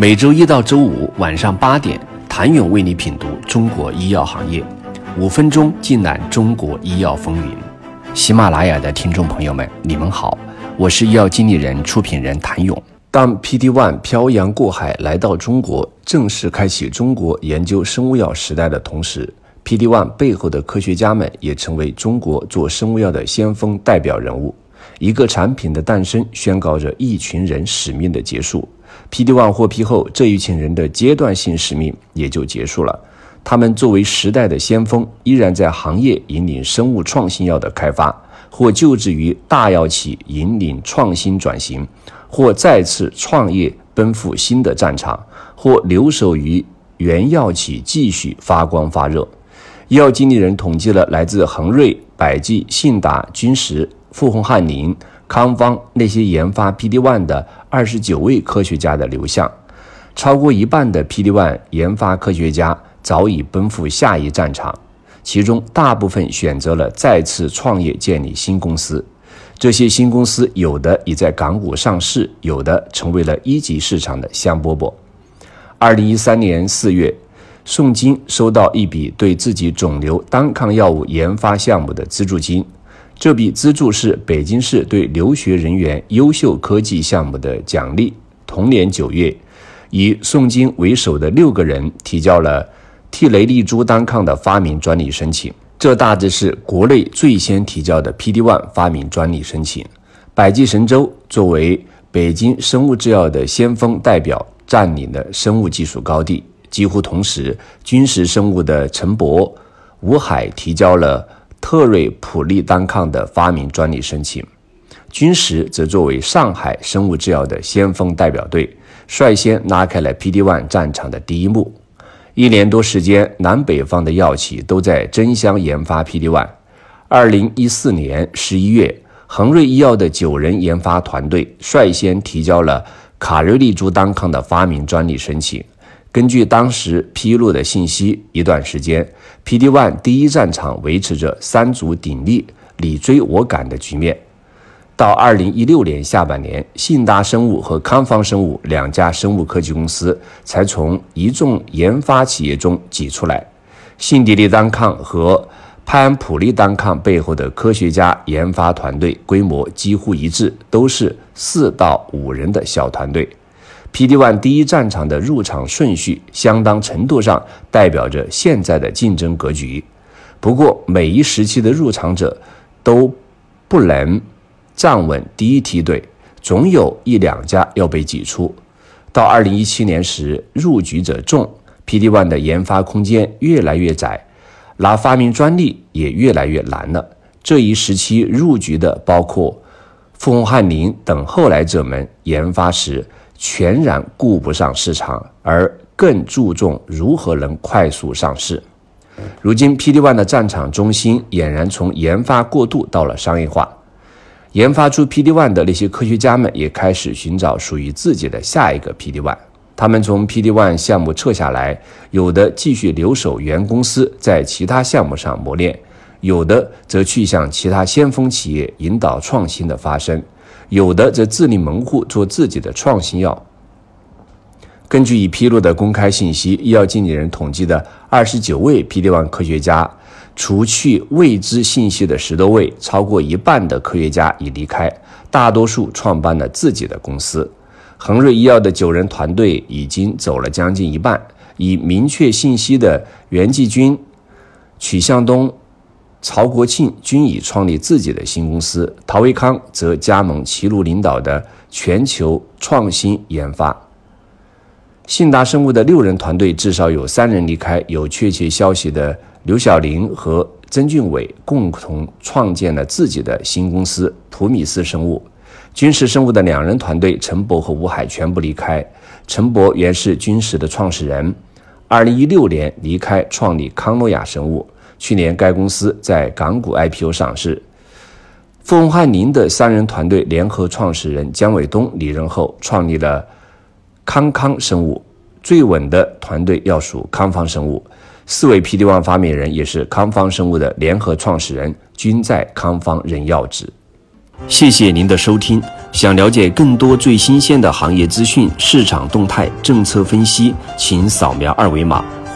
每周一到周五晚上八点，谭勇为你品读中国医药行业，五分钟尽览中国医药风云。喜马拉雅的听众朋友们，你们好，我是医药经理人、出品人谭勇。当 PD-1 漂洋过海来到中国，正式开启中国研究生物药时代的同时，PD-1 背后的科学家们也成为中国做生物药的先锋代表人物。一个产品的诞生，宣告着一群人使命的结束。PD-1 获批后，这一群人的阶段性使命也就结束了。他们作为时代的先锋，依然在行业引领生物创新药的开发，或就职于大药企引领创新转型，或再次创业奔赴新的战场，或留守于原药企继续发光发热。医药经理人统计了来自恒瑞、百济、信达、君实、富宏汉林。康方那些研发 PD-1 的二十九位科学家的流向，超过一半的 PD-1 研发科学家早已奔赴下一战场，其中大部分选择了再次创业建立新公司。这些新公司有的已在港股上市，有的成为了一级市场的香饽饽。二零一三年四月，宋金收到一笔对自己肿瘤单抗药物研发项目的资助金。这笔资助是北京市对留学人员优秀科技项目的奖励。同年九月，以宋金为首的六个人提交了替雷利珠单抗的发明专利申请，这大致是国内最先提交的 PD-1 发明专利申请。百济神州作为北京生物制药的先锋代表，占领了生物技术高地。几乎同时，君实生物的陈博、吴海提交了。特瑞普利单抗的发明专利申请，君实则作为上海生物制药的先锋代表队，率先拉开了 PD-1 战场的第一幕。一年多时间，南北方的药企都在争相研发 PD-1。二零一四年十一月，恒瑞医药的九人研发团队率先提交了卡瑞利珠单抗的发明专利申请。根据当时披露的信息，一段时间，PD-1 第一战场维持着三足鼎立、你追我赶的局面。到二零一六年下半年，信达生物和康方生物两家生物科技公司才从一众研发企业中挤出来。信迪利单抗和潘普利单抗背后的科学家研发团队规模几乎一致，都是四到五人的小团队。P D One 第一战场的入场顺序，相当程度上代表着现在的竞争格局。不过，每一时期的入场者都不能站稳第一梯队，总有一两家要被挤出。到2017年时，入局者众，P D One 的研发空间越来越窄，拿发明专利也越来越难了。这一时期入局的包括富宏汉林等后来者们研发时。全然顾不上市场，而更注重如何能快速上市。如今，P D One 的战场中心俨然从研发过渡到了商业化。研发出 P D One 的那些科学家们也开始寻找属于自己的下一个 P D One。他们从 P D One 项目撤下来，有的继续留守原公司，在其他项目上磨练；有的则去向其他先锋企业引导创新的发生。有的则自立门户，做自己的创新药。根据已披露的公开信息，医药经理人统计的二十九位 PD-1 科学家，除去未知信息的十多位，超过一半的科学家已离开，大多数创办了自己的公司。恒瑞医药的九人团队已经走了将近一半，已明确信息的袁继军、曲向东。曹国庆均已创立自己的新公司，陶维康则加盟齐鲁领导的全球创新研发。信达生物的六人团队至少有三人离开，有确切消息的刘晓玲和曾俊伟共同创建了自己的新公司普米斯生物。军事生物的两人团队陈博和吴海全部离开。陈博原是军事的创始人，二零一六年离开创立康诺亚生物。去年，该公司在港股 IPO 上市。富宏汉林的三人团队联合创始人姜伟东离任后，创立了康康生物。最稳的团队要数康方生物，四位 PD One 发明人也是康方生物的联合创始人，均在康方任要职。谢谢您的收听。想了解更多最新鲜的行业资讯、市场动态、政策分析，请扫描二维码